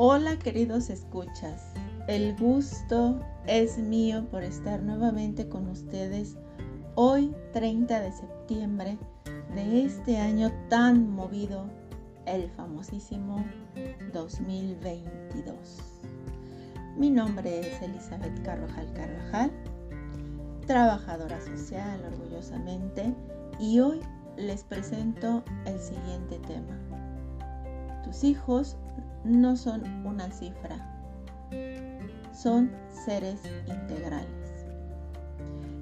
Hola queridos escuchas, el gusto es mío por estar nuevamente con ustedes hoy 30 de septiembre de este año tan movido, el famosísimo 2022. Mi nombre es Elizabeth Carvajal Carvajal, trabajadora social orgullosamente, y hoy les presento el siguiente tema. Tus hijos no son una cifra, son seres integrales.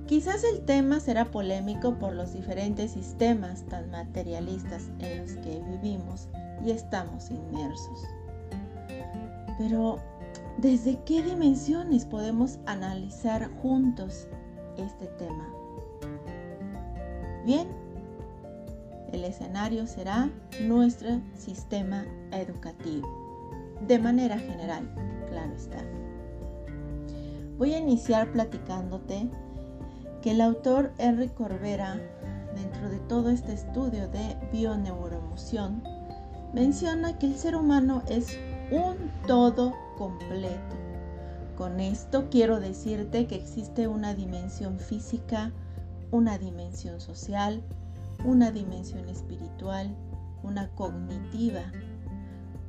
Quizás el tema será polémico por los diferentes sistemas tan materialistas en los que vivimos y estamos inmersos. Pero, ¿desde qué dimensiones podemos analizar juntos este tema? Bien, el escenario será nuestro sistema educativo, de manera general, claro está. Voy a iniciar platicándote que el autor Henry Corbera, dentro de todo este estudio de bioneuroemoción, menciona que el ser humano es un todo completo. Con esto quiero decirte que existe una dimensión física, una dimensión social, una dimensión espiritual, una cognitiva,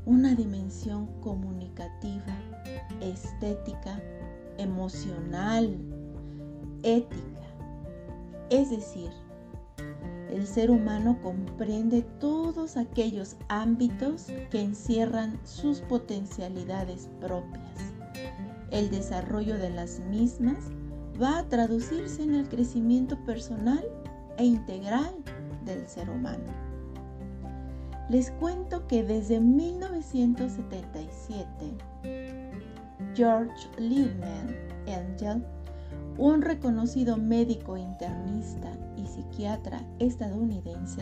una dimensión comunicativa, estética, emocional, ética. Es decir, el ser humano comprende todos aquellos ámbitos que encierran sus potencialidades propias. El desarrollo de las mismas va a traducirse en el crecimiento personal e integral del ser humano. Les cuento que desde 1977, George Liebman Angel, un reconocido médico internista y psiquiatra estadounidense,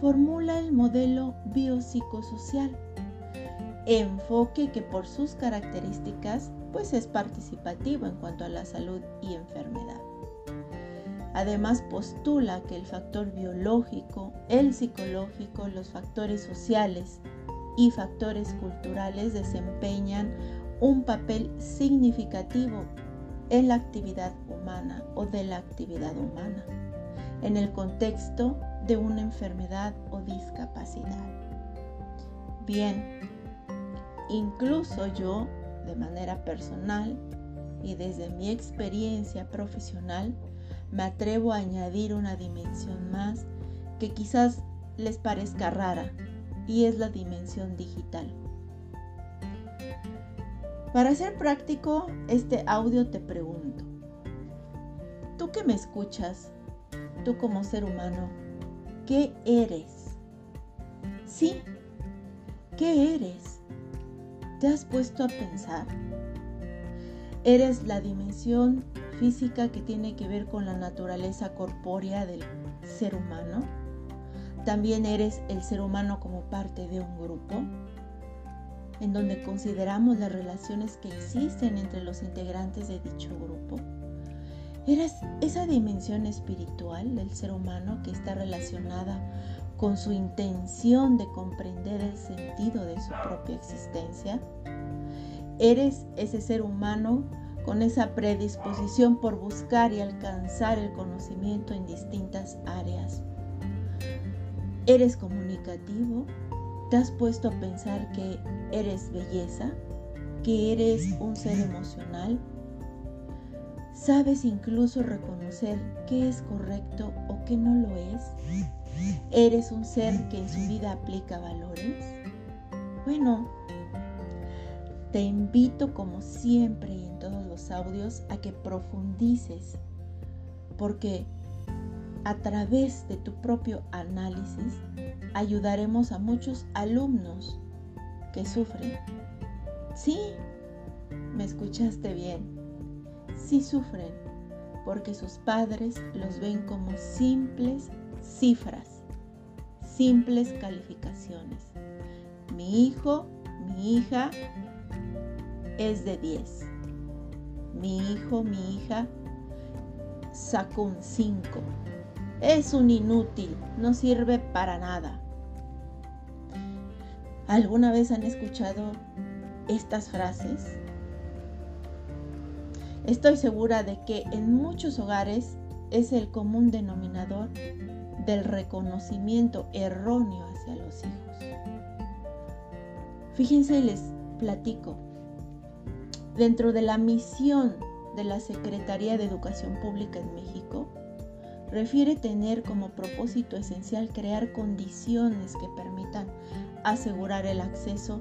formula el modelo biopsicosocial, enfoque que por sus características pues es participativo en cuanto a la salud y enfermedad. Además postula que el factor biológico, el psicológico, los factores sociales y factores culturales desempeñan un papel significativo en la actividad humana o de la actividad humana, en el contexto de una enfermedad o discapacidad. Bien, incluso yo, de manera personal y desde mi experiencia profesional, me atrevo a añadir una dimensión más que quizás les parezca rara y es la dimensión digital. Para ser práctico, este audio te pregunto, tú que me escuchas, tú como ser humano, ¿qué eres? Sí, ¿qué eres? ¿Te has puesto a pensar? ¿Eres la dimensión física que tiene que ver con la naturaleza corpórea del ser humano. También eres el ser humano como parte de un grupo, en donde consideramos las relaciones que existen entre los integrantes de dicho grupo. Eres esa dimensión espiritual del ser humano que está relacionada con su intención de comprender el sentido de su propia existencia. Eres ese ser humano con esa predisposición por buscar y alcanzar el conocimiento en distintas áreas. ¿Eres comunicativo? ¿Te has puesto a pensar que eres belleza? ¿Que eres un ser emocional? ¿Sabes incluso reconocer qué es correcto o qué no lo es? ¿Eres un ser que en su vida aplica valores? Bueno, te invito como siempre y en todos audios a que profundices, porque a través de tu propio análisis ayudaremos a muchos alumnos que sufren. Sí, me escuchaste bien. Sí sufren porque sus padres los ven como simples cifras, simples calificaciones. Mi hijo, mi hija es de 10. Mi hijo, mi hija sacó un 5. Es un inútil, no sirve para nada. ¿Alguna vez han escuchado estas frases? Estoy segura de que en muchos hogares es el común denominador del reconocimiento erróneo hacia los hijos. Fíjense, les platico. Dentro de la misión de la Secretaría de Educación Pública en México, refiere tener como propósito esencial crear condiciones que permitan asegurar el acceso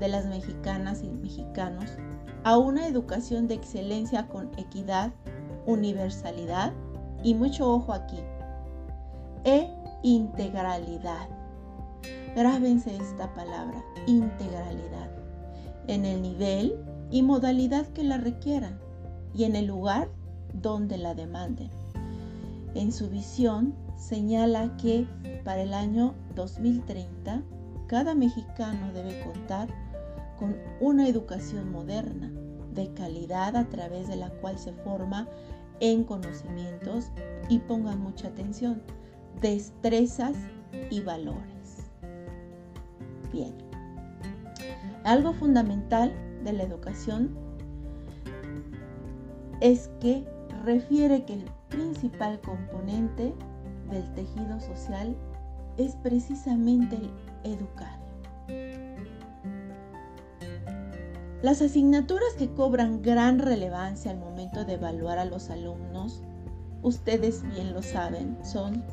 de las mexicanas y mexicanos a una educación de excelencia con equidad, universalidad y mucho ojo aquí, e integralidad. Grábense esta palabra, integralidad, en el nivel y modalidad que la requieran y en el lugar donde la demanden. En su visión señala que para el año 2030 cada mexicano debe contar con una educación moderna de calidad a través de la cual se forma en conocimientos y pongan mucha atención, destrezas y valores. Bien, algo fundamental de la educación es que refiere que el principal componente del tejido social es precisamente el educar. Las asignaturas que cobran gran relevancia al momento de evaluar a los alumnos, ustedes bien lo saben, son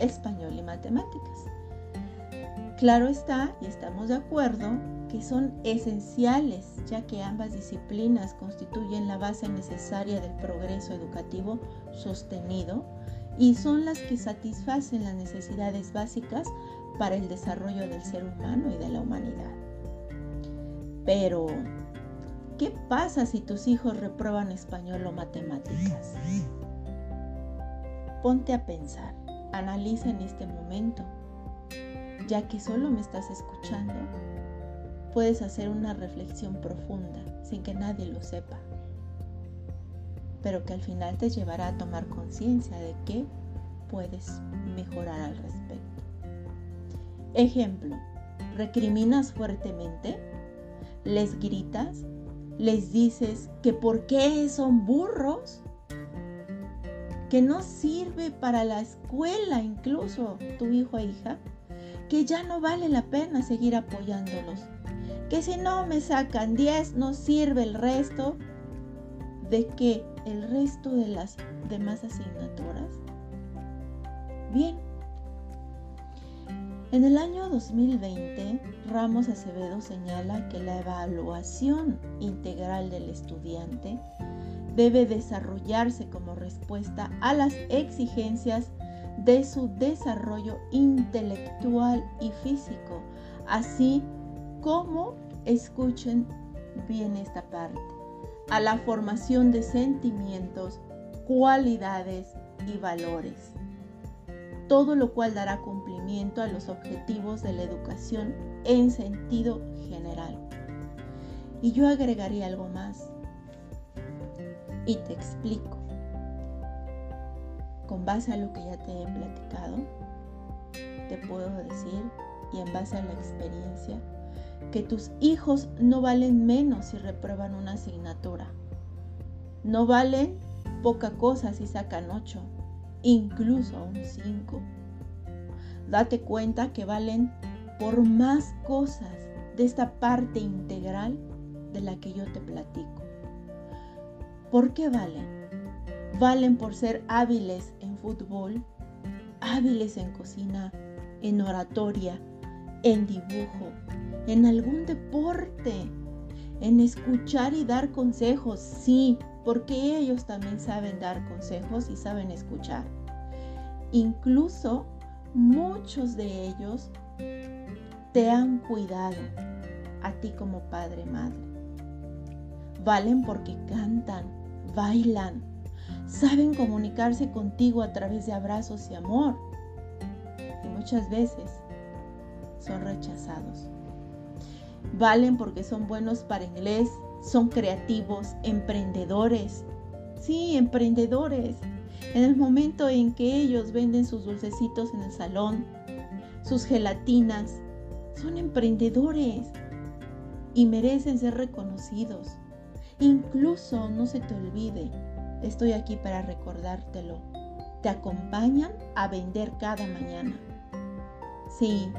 español y matemáticas. Claro está, y estamos de acuerdo, que son esenciales, ya que ambas disciplinas constituyen la base necesaria del progreso educativo sostenido y son las que satisfacen las necesidades básicas para el desarrollo del ser humano y de la humanidad. Pero, ¿Qué pasa si tus hijos reprueban español o matemáticas? Ponte a pensar, analiza en este momento. Ya que solo me estás escuchando, puedes hacer una reflexión profunda sin que nadie lo sepa, pero que al final te llevará a tomar conciencia de que puedes mejorar al respecto. Ejemplo, recriminas fuertemente, les gritas, les dices que por qué son burros, que no sirve para la escuela incluso tu hijo o hija, que ya no vale la pena seguir apoyándolos, que si no me sacan 10 no sirve el resto, de que el resto de las demás asignaturas. Bien, en el año 2020, Ramos Acevedo señala que la evaluación integral del estudiante debe desarrollarse como respuesta a las exigencias de su desarrollo intelectual y físico, así como, escuchen bien esta parte, a la formación de sentimientos, cualidades y valores todo lo cual dará cumplimiento a los objetivos de la educación en sentido general. Y yo agregaría algo más. Y te explico. Con base a lo que ya te he platicado, te puedo decir, y en base a la experiencia, que tus hijos no valen menos si reprueban una asignatura. No valen poca cosa si sacan ocho incluso un 5. Date cuenta que valen por más cosas de esta parte integral de la que yo te platico. ¿Por qué valen? Valen por ser hábiles en fútbol, hábiles en cocina, en oratoria, en dibujo, en algún deporte, en escuchar y dar consejos, sí, porque ellos también saben dar consejos y saben escuchar. Incluso muchos de ellos te han cuidado a ti como padre, madre. Valen porque cantan, bailan, saben comunicarse contigo a través de abrazos y amor. Y muchas veces son rechazados. Valen porque son buenos para inglés, son creativos, emprendedores. Sí, emprendedores. En el momento en que ellos venden sus dulcecitos en el salón, sus gelatinas, son emprendedores. y merecen ser reconocidos. Incluso no se te olvide, estoy aquí para recordártelo. Te acompañan a vender cada mañana. Sí,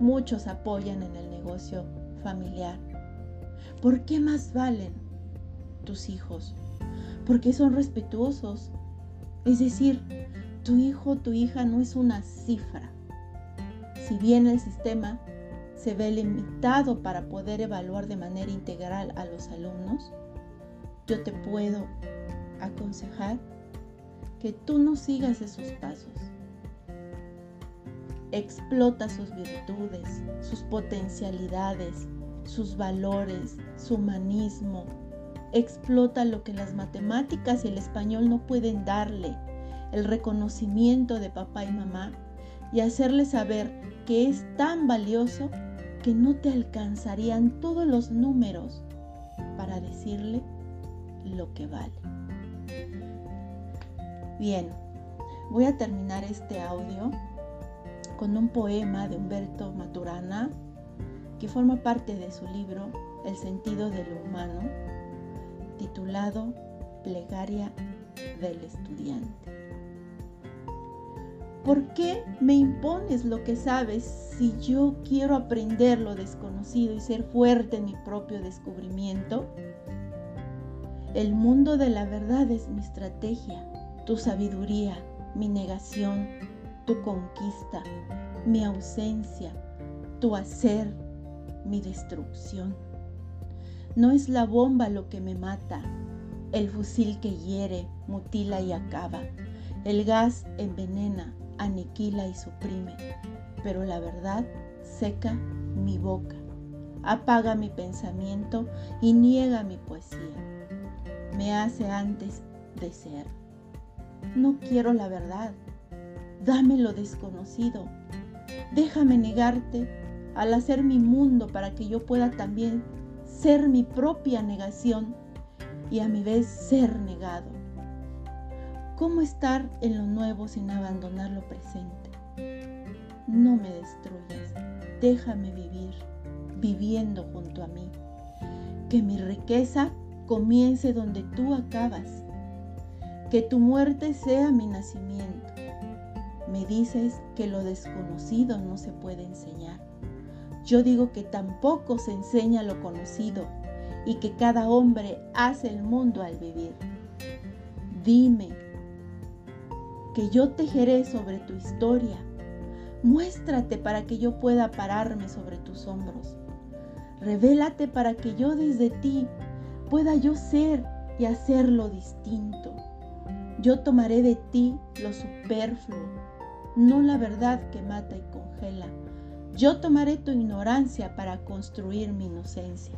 muchos apoyan en el negocio familiar. ¿Por qué más valen tus hijos? Porque son respetuosos. Es decir, tu hijo tu hija no es una cifra. Si bien el sistema se ve limitado para poder evaluar de manera integral a los alumnos, yo te puedo aconsejar que tú no sigas esos pasos. Explota sus virtudes, sus potencialidades, sus valores, su humanismo. Explota lo que las matemáticas y el español no pueden darle, el reconocimiento de papá y mamá y hacerle saber que es tan valioso que no te alcanzarían todos los números para decirle lo que vale. Bien, voy a terminar este audio con un poema de Humberto Maturana que forma parte de su libro El sentido de lo humano, titulado Plegaria del estudiante. ¿Por qué me impones lo que sabes si yo quiero aprender lo desconocido y ser fuerte en mi propio descubrimiento? El mundo de la verdad es mi estrategia, tu sabiduría, mi negación, tu conquista, mi ausencia, tu hacer, mi destrucción. No es la bomba lo que me mata, el fusil que hiere, mutila y acaba, el gas envenena, aniquila y suprime, pero la verdad seca mi boca, apaga mi pensamiento y niega mi poesía. Me hace antes de ser. No quiero la verdad, dame lo desconocido. Déjame negarte al hacer mi mundo para que yo pueda también ser mi propia negación y a mi vez ser negado. ¿Cómo estar en lo nuevo sin abandonar lo presente? No me destruyas, déjame vivir, viviendo junto a mí. Que mi riqueza comience donde tú acabas. Que tu muerte sea mi nacimiento. Me dices que lo desconocido no se puede enseñar. Yo digo que tampoco se enseña lo conocido y que cada hombre hace el mundo al vivir. Dime, que yo tejeré sobre tu historia. Muéstrate para que yo pueda pararme sobre tus hombros. Revélate para que yo desde ti pueda yo ser y hacerlo distinto. Yo tomaré de ti lo superfluo, no la verdad que mata y congela. Yo tomaré tu ignorancia para construir mi inocencia.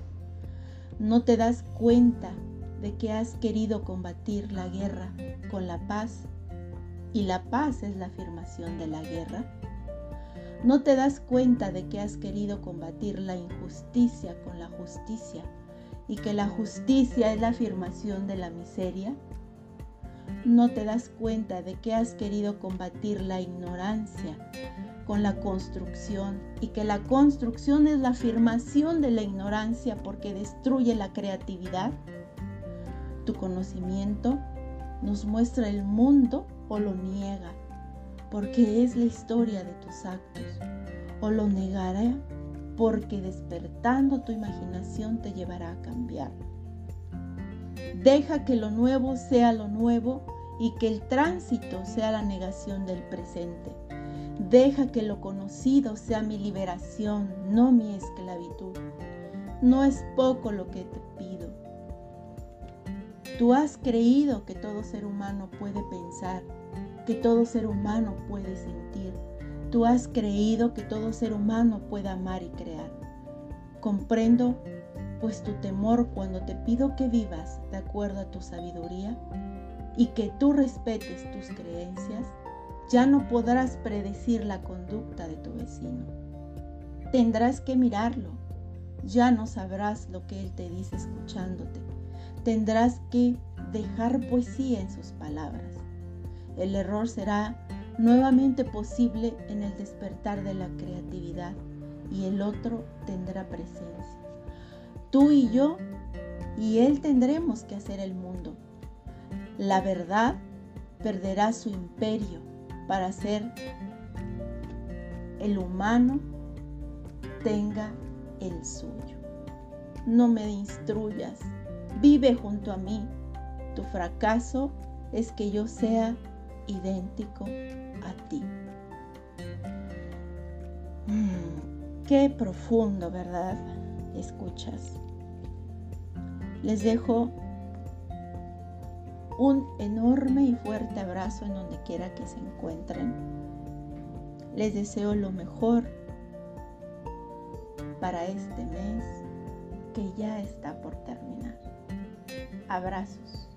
No te das cuenta de que has querido combatir la guerra con la paz y la paz es la afirmación de la guerra? ¿No te das cuenta de que has querido combatir la injusticia con la justicia y que la justicia es la afirmación de la miseria? ¿No te das cuenta de que has querido combatir la ignorancia con la construcción y que la construcción es la afirmación de la ignorancia porque destruye la creatividad? Tu conocimiento nos muestra el mundo o lo niega, porque es la historia de tus actos, o lo negará porque despertando tu imaginación te llevará a cambiar. Deja que lo nuevo sea lo nuevo y que el tránsito sea la negación del presente. Deja que lo conocido sea mi liberación, no mi esclavitud. No es poco lo que te pido. Tú has creído que todo ser humano puede pensar que todo ser humano puede sentir. Tú has creído que todo ser humano puede amar y crear. Comprendo pues tu temor cuando te pido que vivas de acuerdo a tu sabiduría y que tú respetes tus creencias, ya no podrás predecir la conducta de tu vecino. Tendrás que mirarlo, ya no sabrás lo que él te dice escuchándote. Tendrás que dejar poesía en sus palabras. El error será nuevamente posible en el despertar de la creatividad y el otro tendrá presencia. Tú y yo y Él tendremos que hacer el mundo. La verdad perderá su imperio para hacer el humano tenga el suyo. No me instruyas, vive junto a mí. Tu fracaso es que yo sea idéntico a ti. Mm, qué profundo, ¿verdad? Escuchas. Les dejo un enorme y fuerte abrazo en donde quiera que se encuentren. Les deseo lo mejor para este mes que ya está por terminar. Abrazos.